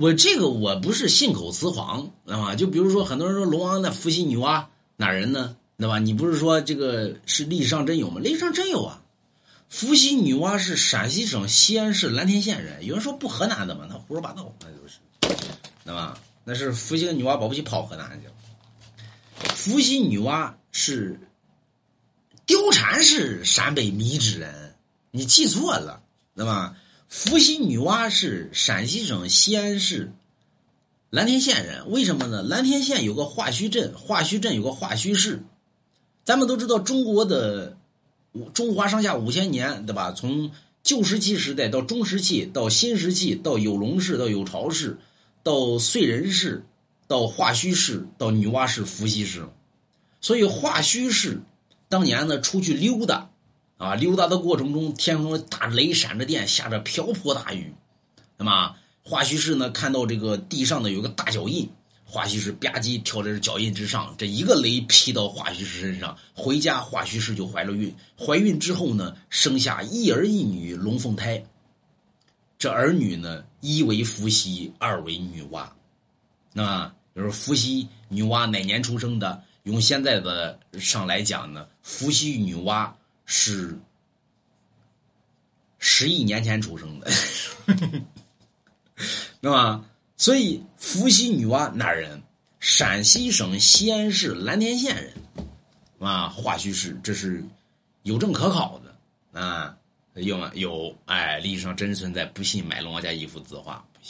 我这个我不是信口雌黄，知道吗？就比如说很多人说龙王那伏羲女娲哪人呢？对吧？你不是说这个是历史上真有吗？历史上真有啊！伏羲女娲是陕西省西安市蓝田县人。有人说不河南的吗？那胡说八道，那就是，对吧？那是伏羲女娲保不齐跑河南去了。伏羲女娲是貂蝉是陕北米脂人，你记错了，对吧？伏羲女娲是陕西省西安市蓝田县人。为什么呢？蓝田县有个华胥镇，华胥镇有个华胥氏。咱们都知道，中国的中华上下五千年，对吧？从旧石器时代到中石器，到新石器，到有龙氏，到有巢氏，到燧人氏，到华胥氏，到女娲氏、伏羲氏。所以华胥氏当年呢出去溜达，啊，溜达的过程中，天空大雷闪着电，下着瓢泼大雨，那么华胥氏呢看到这个地上呢有个大脚印。华胥氏吧唧跳在这脚印之上，这一个雷劈到华胥氏身上，回家华胥氏就怀了孕。怀孕之后呢，生下一儿一女龙凤胎。这儿女呢，一为伏羲，二为女娲。那么就是伏羲、女娲哪年出生的？用现在的上来讲呢，伏羲女娲是十亿年前出生的，那么。所以，伏羲女娲哪人？陕西省西安市蓝田县人，啊，华胥氏，这是有证可考的啊，有？有，哎，历史上真存在，不信买龙王家一幅字画。